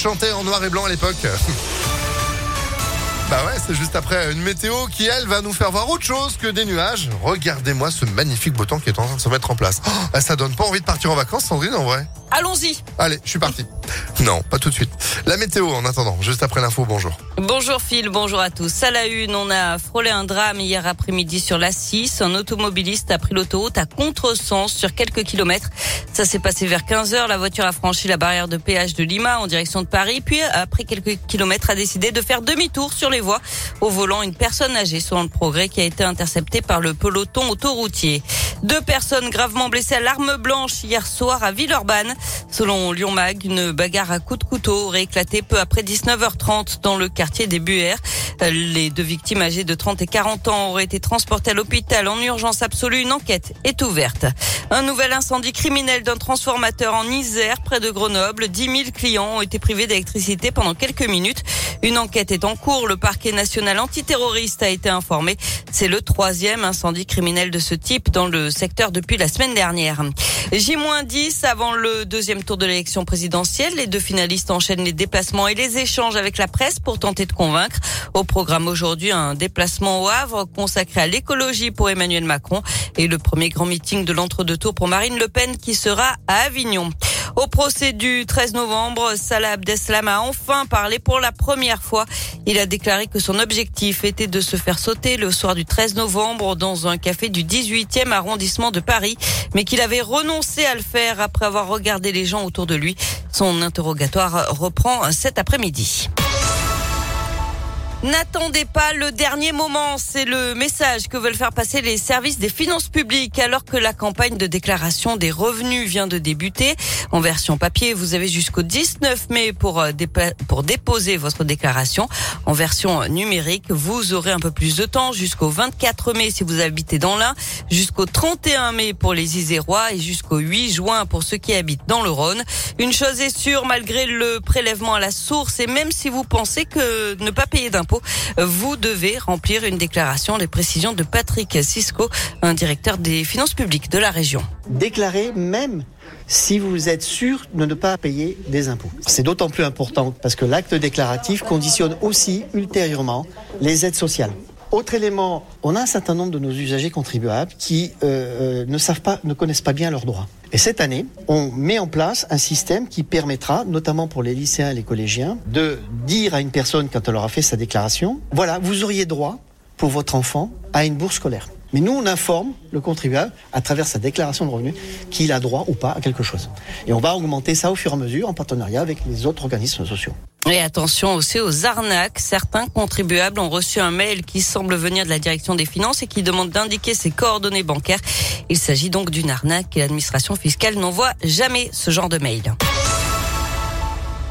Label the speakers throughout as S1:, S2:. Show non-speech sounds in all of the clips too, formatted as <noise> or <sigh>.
S1: Chantait en noir et blanc à l'époque. Bah ouais, c'est juste après une météo qui, elle, va nous faire voir autre chose que des nuages. Regardez-moi ce magnifique beau temps qui est en train de se mettre en place. Oh, bah ça donne pas envie de partir en vacances, Sandrine, en vrai.
S2: Allons-y.
S1: Allez, je suis parti. <laughs> Non, pas tout de suite. La météo, en attendant, juste après l'info, bonjour.
S2: Bonjour Phil, bonjour à tous. À la une, on a frôlé un drame hier après-midi sur la 6. Un automobiliste a pris l'autoroute à contresens sur quelques kilomètres. Ça s'est passé vers 15 heures. La voiture a franchi la barrière de péage de Lima en direction de Paris. Puis, après quelques kilomètres, a décidé de faire demi-tour sur les voies. Au volant, une personne âgée selon le progrès qui a été interceptée par le peloton autoroutier. Deux personnes gravement blessées à l'arme blanche hier soir à Villeurbanne. Selon Lyon Mag, une bagarre à coups de couteau aurait éclaté peu après 19h30 dans le quartier des Buères. Les deux victimes âgées de 30 et 40 ans auraient été transportées à l'hôpital en urgence absolue. Une enquête est ouverte. Un nouvel incendie criminel d'un transformateur en Isère, près de Grenoble. 10 000 clients ont été privés d'électricité pendant quelques minutes. Une enquête est en cours. Le parquet national antiterroriste a été informé. C'est le troisième incendie criminel de ce type dans le secteur depuis la semaine dernière. J-10 avant le deuxième tour de l'élection présidentielle. Les deux finalistes enchaînent les déplacements et les échanges avec la presse pour tenter de convaincre. Au programme aujourd'hui, un déplacement au Havre consacré à l'écologie pour Emmanuel Macron et le premier grand meeting de l'entre-deux tours pour Marine Le Pen qui sera à Avignon. Au procès du 13 novembre, Salah Abdeslam a enfin parlé pour la première fois. Il a déclaré que son objectif était de se faire sauter le soir du 13 novembre dans un café du 18e arrondissement de Paris, mais qu'il avait renoncé à le faire après avoir regardé les gens autour de lui. Son interrogatoire reprend cet après-midi. N'attendez pas le dernier moment, c'est le message que veulent faire passer les services des finances publiques alors que la campagne de déclaration des revenus vient de débuter. En version papier, vous avez jusqu'au 19 mai pour, euh, pour déposer votre déclaration. En version numérique, vous aurez un peu plus de temps jusqu'au 24 mai si vous habitez dans l'Ain, jusqu'au 31 mai pour les Isérois et jusqu'au 8 juin pour ceux qui habitent dans le Rhône. Une chose est sûre, malgré le prélèvement à la source et même si vous pensez que ne pas payer d'impôts vous devez remplir une déclaration. Les précisions de Patrick Cisco, un directeur des finances publiques de la région.
S3: Déclarez même si vous êtes sûr de ne pas payer des impôts. C'est d'autant plus important parce que l'acte déclaratif conditionne aussi ultérieurement les aides sociales. Autre élément, on a un certain nombre de nos usagers contribuables qui euh, euh, ne savent pas, ne connaissent pas bien leurs droits. Et cette année, on met en place un système qui permettra, notamment pour les lycéens et les collégiens, de dire à une personne quand elle aura fait sa déclaration, voilà, vous auriez droit pour votre enfant à une bourse scolaire. Mais nous, on informe le contribuable à travers sa déclaration de revenus qu'il a droit ou pas à quelque chose. Et on va augmenter ça au fur et à mesure en partenariat avec les autres organismes sociaux.
S2: Et attention aussi aux arnaques. Certains contribuables ont reçu un mail qui semble venir de la direction des finances et qui demande d'indiquer ses coordonnées bancaires. Il s'agit donc d'une arnaque et l'administration fiscale n'envoie jamais ce genre de mail.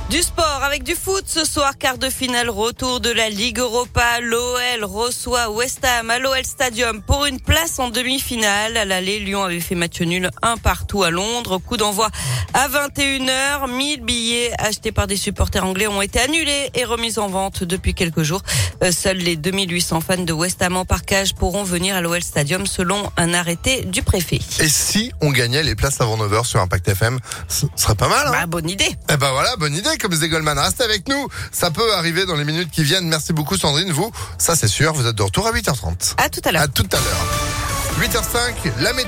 S2: Du sport avec du foot ce soir, quart de finale, retour de la Ligue Europa. L'OL reçoit West Ham à l'OL Stadium pour une place en demi-finale. À l'aller, Lyon avait fait match nul un partout à Londres. Coup d'envoi à 21h. 1000 billets achetés par des supporters anglais ont été annulés et remis en vente depuis quelques jours. Euh, seuls les 2800 fans de West Ham en parcage pourront venir à l'OL Stadium selon un arrêté du préfet.
S1: Et si on gagnait les places avant 9h sur Impact FM, ce serait pas mal. Hein?
S2: Bah, bonne idée.
S1: Eh ben voilà, bonne idée comme Goldman. Restez avec nous. Ça peut arriver dans les minutes qui viennent. Merci beaucoup, Sandrine. Vous, ça c'est sûr, vous êtes de retour à 8h30.
S2: À tout à l'heure.
S1: À tout à l'heure. 8h05, la météo.